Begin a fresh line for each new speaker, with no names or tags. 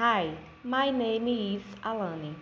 Hi, my name is Alani.